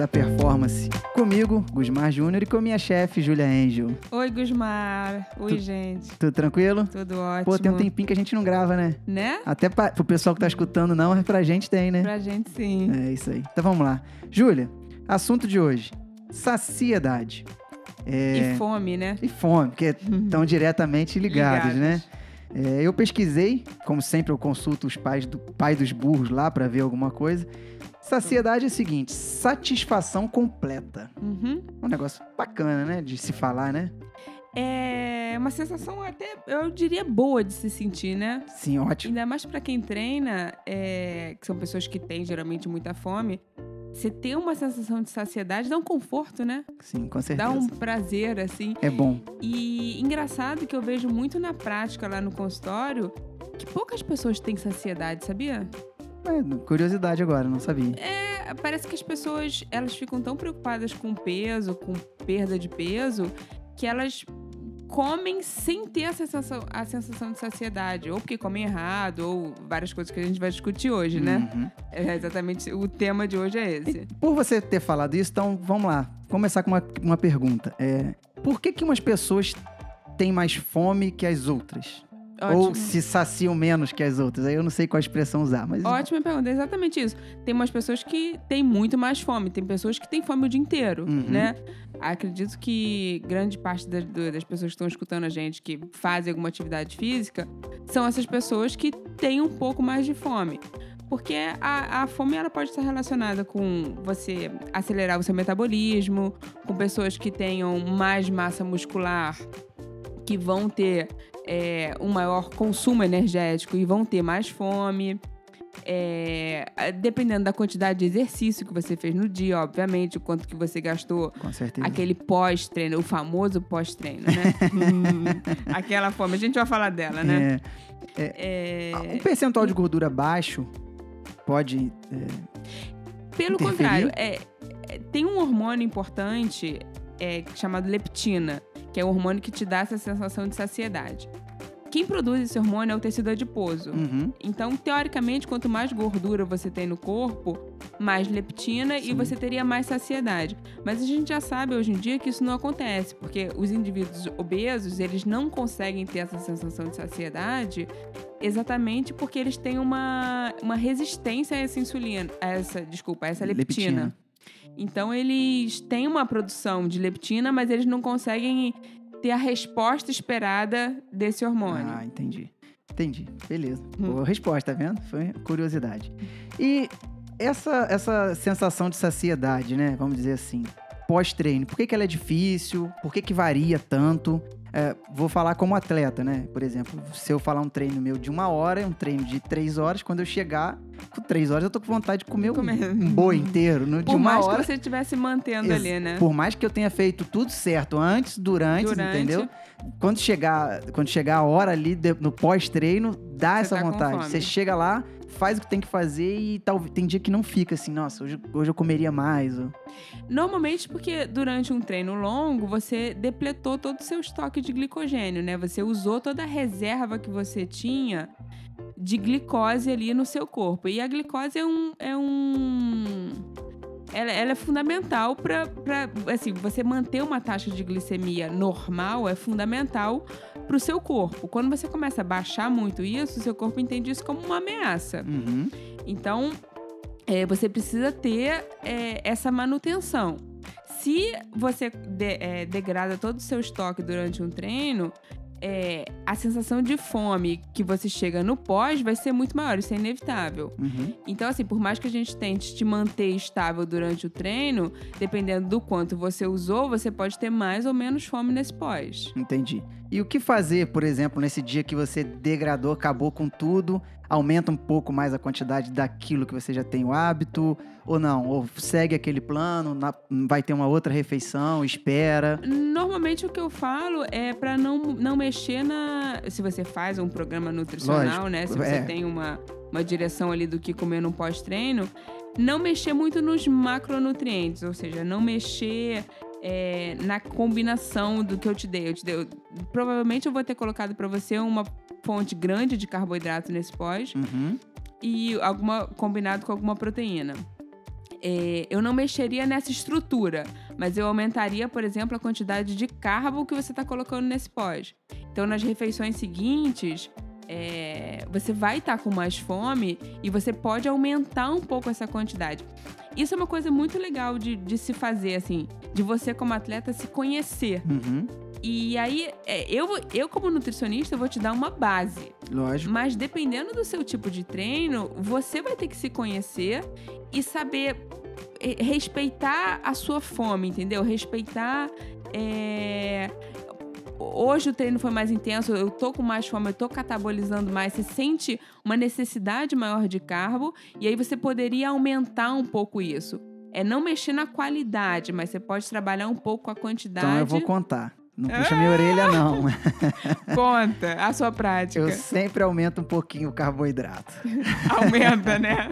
da performance. Comigo, Gusmar Júnior, e com minha chefe, Julia Angel. Oi, Gusmar. Oi, Tu- gente. Tudo tranquilo? Tudo ótimo. Pô, tem um tempinho que a gente não grava, né? Né? Até pra, pro pessoal que tá escutando, não, mas pra gente tem, né? Pra gente, sim. É isso aí. Então vamos lá. Júlia, assunto de hoje: saciedade. É, E fome, né? e fome, porque estão diretamente ligados, né? É, eu pesquisei, como sempre eu consulto os pais do pai dos burros lá pra ver alguma coisa. Saciedade é o seguinte: satisfação completa. Uhum. Um negócio bacana, né? De se falar, né? É uma sensação até, eu diria, boa de se sentir, né? Sim, ótimo. Ainda mais pra quem treina, é, que são pessoas que têm geralmente muita fome. Você ter uma sensação de saciedade dá um conforto, né? Sim, com certeza. Dá um prazer, assim. É bom. E engraçado que eu vejo muito na prática lá no consultório que poucas pessoas têm saciedade, sabia? É, curiosidade agora, não sabia. É, parece que as pessoas elas ficam tão preocupadas com peso, com perda de peso, que elas comem sem ter a sensação, a sensação de saciedade. Ou porque comem errado, ou várias coisas que a gente vai discutir hoje, né? Uhum. É exatamente o tema de hoje é esse. Por você ter falado isso, então vamos lá. Começar com uma, uma pergunta. É, por que, que umas pessoas têm mais fome que as outras? Ou Ótimo. se saciam menos que as outras? Aí eu não sei qual expressão usar, mas. Ótima pergunta, é exatamente isso. Tem umas pessoas que têm muito mais fome, tem pessoas que têm fome o dia inteiro, Uhum. né? Acredito que grande parte das, das pessoas que estão escutando a gente, que fazem alguma atividade física, são essas pessoas que têm um pouco mais de fome. Porque a, a fome ela pode estar relacionada com você acelerar o seu metabolismo, com pessoas que tenham mais massa muscular, que vão ter é, um maior consumo energético e vão ter mais fome. É, dependendo da quantidade de exercício que você fez no dia, obviamente, o quanto que você gastou Com certeza. aquele pós-treino, o famoso pós-treino, né? Hum, Aquela fome, a gente vai falar dela, né? É, É, um percentual de gordura baixo pode. é, Pelo interferir? contrário, é, é, tem um hormônio importante é, chamado leptina, que é o hormônio que te dá essa sensação de saciedade. Quem produz esse hormônio é o tecido adiposo. uhum, Então, teoricamente, quanto mais gordura você tem no corpo, mais leptina e Sim. você teria mais saciedade. Mas a gente já sabe hoje em dia que isso não acontece, porque os indivíduos obesos, eles não conseguem ter essa sensação de saciedade exatamente porque eles têm uma, uma resistência a essa insulina, a essa, desculpa, a essa leptina. Leptina. Então, eles têm uma produção de leptina, mas eles não conseguem ter a resposta esperada desse hormônio. Ah, entendi. Entendi. Beleza. Hum. Boa resposta, tá vendo? Foi curiosidade. E essa, essa sensação de saciedade, né? Vamos dizer assim, pós-treino, por que, que ela é difícil? Por que, que varia tanto? É, vou falar como atleta, né? Por exemplo, se eu falar um treino meu de uma hora, um treino de três horas, quando eu chegar com três horas, eu tô com vontade de comer um, Comer. um boi inteiro. No, de Por uma mais hora. que você estivesse mantendo Ex- ali, né? Por mais que eu tenha feito tudo certo antes, durante, Durante. entendeu? Quando chegar, quando chegar a hora ali de- no pós-treino, dá Você essa tá vontade. Você chega lá, faz o que tem que fazer e tal, tem dia que não fica assim, nossa, hoje, hoje eu comeria mais. ou- Normalmente porque durante um treino longo, você depletou todo o seu estoque de glicogênio, né? Você usou toda a reserva que você tinha de glicose ali no seu corpo. E a glicose é um... É um... Ela, ela é fundamental para, assim, você manter uma taxa de glicemia normal é fundamental para o seu corpo. Quando você começa a baixar muito isso, o seu corpo entende isso como uma ameaça. Uhum. Então, é, você precisa ter é, essa manutenção. Se você de- é, degrada todo o seu estoque durante um treino, é, a sensação de fome que você chega no pós vai ser muito maior, isso é inevitável. Uhum. Então, assim, por mais que a gente tente te manter estável durante o treino, dependendo do quanto você usou, você pode ter mais ou menos fome nesse pós. Entendi. E o que fazer, por exemplo, nesse dia que você degradou, acabou com tudo, aumenta um pouco mais a quantidade daquilo que você já tem o hábito, ou não? Ou segue aquele plano, na- vai ter uma outra refeição, espera. Normalmente o que eu falo é pra não, não mexer na. Se você faz um programa nutricional, Lógico, né? Se você é. tem uma, uma direção ali do que comer no pós-treino, não mexer muito nos macronutrientes, ou seja, não mexer é, na combinação do que eu te dei. Eu te dei eu- provavelmente eu vou ter colocado pra você uma fonte grande de carboidrato nesse pós Uhum. e alguma combinado com alguma proteína. é, eu não mexeria nessa estrutura, mas eu aumentaria, por exemplo, a quantidade de carbo que você está colocando nesse pós. Então, nas refeições seguintes, é, você vai estar tá com mais fome e você pode aumentar um pouco essa quantidade. Isso é uma coisa muito legal de, de se fazer, assim, de você como atleta se conhecer. Uhum. E aí, é, eu, eu como nutricionista, vou te dar uma base. Lógico. Mas dependendo do seu tipo de treino, você vai ter que se conhecer e saber é, respeitar a sua fome, entendeu? Respeitar. É... Hoje o treino foi mais intenso, eu tô com mais fome, eu tô catabolizando mais, você sente uma necessidade maior de carbo, e aí você poderia aumentar um pouco isso. É não mexer na qualidade, mas você pode trabalhar um pouco com a quantidade. Então eu vou contar. Não puxa minha orelha, não. Conta a sua prática. Eu sempre aumento um pouquinho o carboidrato. Aumenta, né?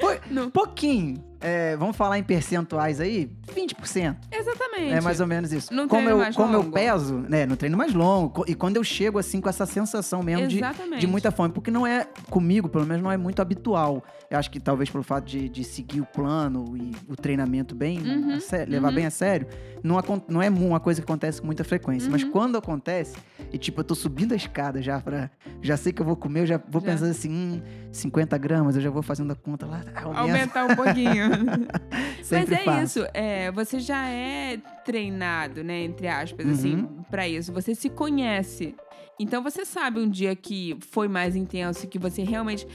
Pou, pouquinho. É, vamos falar em percentuais aí? 20%. Exatamente. É mais ou menos isso. No como eu, mais como longo. eu peso, né, no treino mais longo, e quando eu chego assim com essa sensação mesmo de, de muita fome, porque não é comigo, pelo menos não é muito habitual. Eu acho que talvez pelo fato de, de seguir o plano e o treinamento bem, Uhum, a sé- levar uhum. bem a sério, não, não é uma coisa que acontece com muita frequência. Mas Uhum. quando acontece, e tipo, eu tô subindo a escada já pra. Já sei que eu vou comer, eu já vou Já. pensando assim, hum, 50 gramas, eu já vou fazendo a conta lá, aumenta. Aumentar um pouquinho. Mas é faço. isso, é, você já é treinado, né, entre aspas, assim, Uhum. pra isso. Você se conhece. Então você sabe um dia que foi mais intenso, que você realmente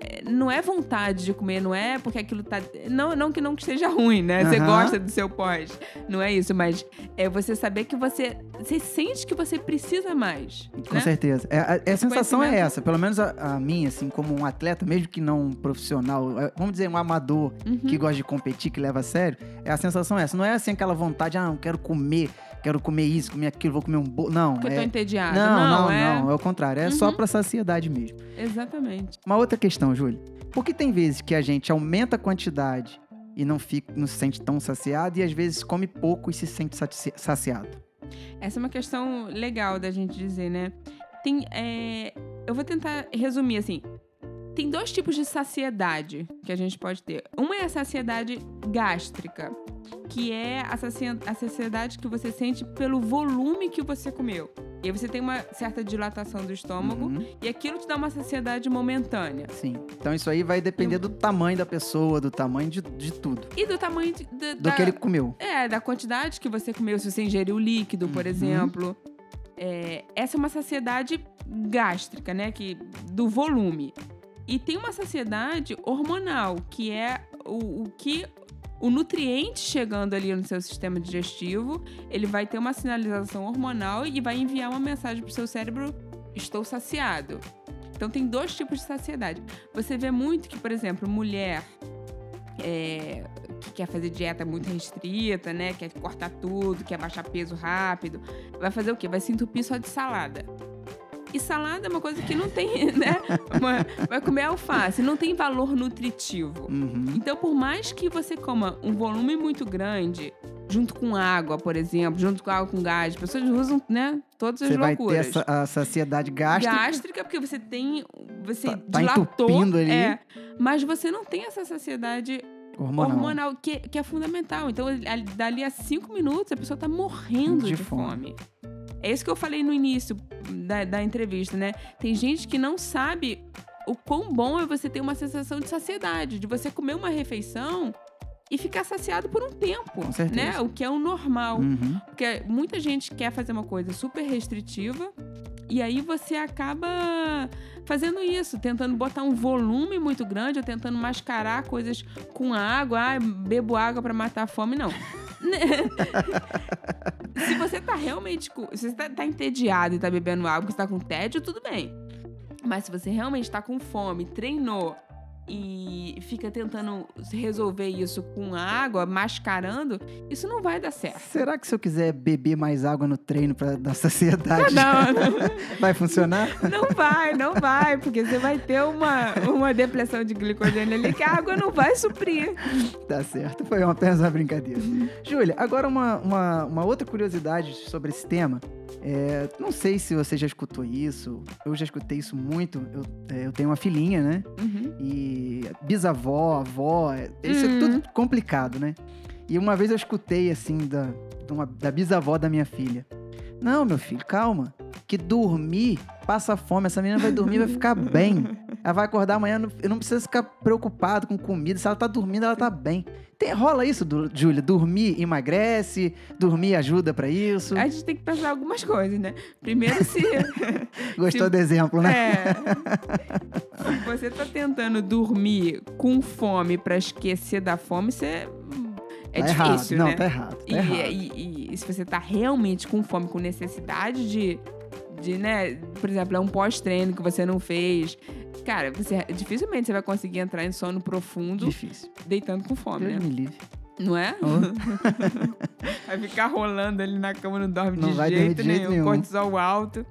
é, não é vontade de comer, não é porque aquilo tá não não que não esteja ruim, né? Você Aham. gosta do seu pós. Não é isso, mas é você saber que você você sente que você precisa mais, Com né? certeza. É, a, a sensação é essa, pelo menos a, a minha, assim, como um atleta, mesmo que não um profissional, é, vamos dizer, um amador Uhum. que gosta de competir, que leva a sério, é a sensação é essa. Não é assim aquela vontade, ah, eu quero comer, quero comer isso, comer aquilo, vou comer um bolo. Não, Porque eu tô é. entediada. Não, não, é não, é o contrário. É só Uhum. pra saciedade mesmo. exatamente. Uma outra questão, Júlio. Por que tem vezes que a gente aumenta a quantidade e não, fica, não se sente tão saciado, e às vezes come pouco e se sente saci- saciado? Essa é uma questão legal da gente dizer, né? Tem, é, eu vou tentar resumir assim. Tem dois tipos de saciedade que a gente pode ter. Uma é a saciedade gástrica, que é a, saciedade que você sente pelo volume que você comeu. E aí você tem uma certa dilatação do estômago Uhum, e aquilo te dá uma saciedade momentânea. sim. Então isso aí vai depender do tamanho da pessoa, do tamanho de, de tudo. E do tamanho de- de- Do da, que ele comeu. É, da quantidade que você comeu, se você ingeriu líquido, por Uhum. exemplo. É, essa é uma saciedade gástrica, né? Que, do volume. E tem uma saciedade hormonal, que é o, o que o nutriente chegando ali no seu sistema digestivo, ele vai ter uma sinalização hormonal e vai enviar uma mensagem pro seu cérebro: estou saciado. Então tem dois tipos de saciedade. Você vê muito que, por exemplo, mulher é, que quer fazer dieta muito restrita, né? Quer cortar tudo, quer baixar peso rápido. Vai fazer o quê? Vai se entupir só de salada. E salada é uma coisa que não tem, né? Uma- vai comer alface, não tem valor nutritivo. Uhum. Então, por mais que você coma um volume muito grande, junto com água, por exemplo, junto com água com gás, as pessoas usam, né? Todas as Você vai loucuras. ter essa, a saciedade gástrica. Gástrica, porque você tem. Você Tá- tá dilatou. entupindo ali. É, mas você não tem essa saciedade hormonal. hormonal, que, que é fundamental. Então, ali- dali a cinco minutos, a pessoa tá morrendo De de, fome. fome. É isso que eu falei no início da, da entrevista, né? Tem gente que não sabe o quão bom é você ter uma sensação de saciedade, de você comer uma refeição e ficar saciado por um tempo, né? O que é o normal. Uhum. Porque muita gente quer fazer uma coisa super restritiva e aí você acaba fazendo isso, tentando botar um volume muito grande ou tentando mascarar coisas com água. Ah, bebo água para matar a fome. Não. se você tá realmente. Se você tá, tá entediado e tá bebendo água, porque você tá com tédio, tudo bem. Mas se você realmente tá com fome, treinou e fica tentando resolver isso com água, mascarando, isso não vai dar certo. Será que se eu quiser beber mais água no treino pra dar saciedade, Não, não. vai funcionar? Não vai, não vai, porque você vai ter uma, uma depressão de glicogênio ali que a água não vai suprir. Tá certo, foi apenas uma brincadeira. Júlia, agora uma, uma, uma outra curiosidade sobre esse tema. É, não sei se você já escutou isso. Eu já escutei isso muito. Eu, é, eu tenho uma filhinha, né? Uhum. E bisavó, avó, é- isso é Hum. tudo complicado, né? E uma vez eu escutei, assim, da, uma- da bisavó da minha filha. Não, meu filho, calma. Que dormir passa fome. Essa menina vai dormir, vai ficar bem. Ela vai acordar amanhã, não- eu não preciso ficar preocupado com comida. Se ela tá dormindo, ela tá bem. Tem, rola isso, Júlia? Dormir emagrece, dormir ajuda pra isso. A gente tem que pensar algumas coisas, né? Primeiro, se. Gostou se- do exemplo, né? É. Se você tá tentando dormir com fome pra esquecer da fome, você. É tá difícil, errado. né? Não, tá errado. Tá E, errado. e- e se você tá realmente com fome, com necessidade de, de né, por exemplo, é um pós-treino que você não fez, cara, você dificilmente você vai conseguir entrar em sono profundo Difícil. deitando com fome, Deus né? me livre. Não é? Oh. Vai ficar rolando ali na cama, não dorme Não de vai jeito de jeito nenhum, nenhum. cortisol alto.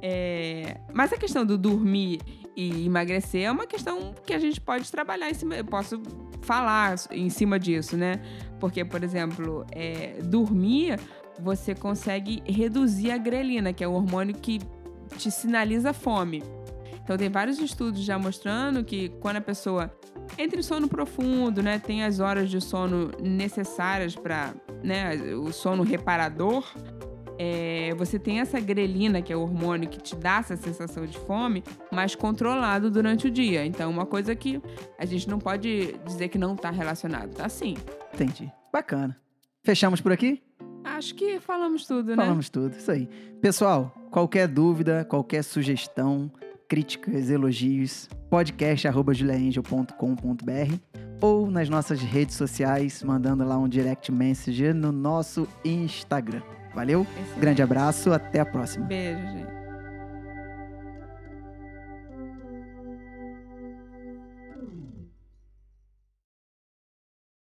É, Mas a questão do dormir e emagrecer é uma questão que a gente pode trabalhar em cima. Eu posso falar em cima disso, né? Porque, por exemplo, é, dormir, você consegue reduzir a grelina, que é o hormônio que te sinaliza fome. Então, tem vários estudos já mostrando que quando a pessoa entra em sono profundo, né, tem as horas de sono necessárias para né, o sono reparador, é, você tem essa grelina, que é o hormônio que te dá essa sensação de fome, mais controlado durante o dia. Então, uma coisa que a gente não pode dizer que não está relacionado. Tá sim. Entendi. Bacana. Fechamos por aqui? Acho que falamos tudo, né? Falamos tudo. Isso aí. Pessoal, qualquer dúvida, qualquer sugestão, críticas, elogios, podcast.juliaangel.com.br ou nas nossas redes sociais, mandando lá um direct message no nosso Instagram. Valeu? Excelente. Grande abraço, até a próxima. Beijo, gente.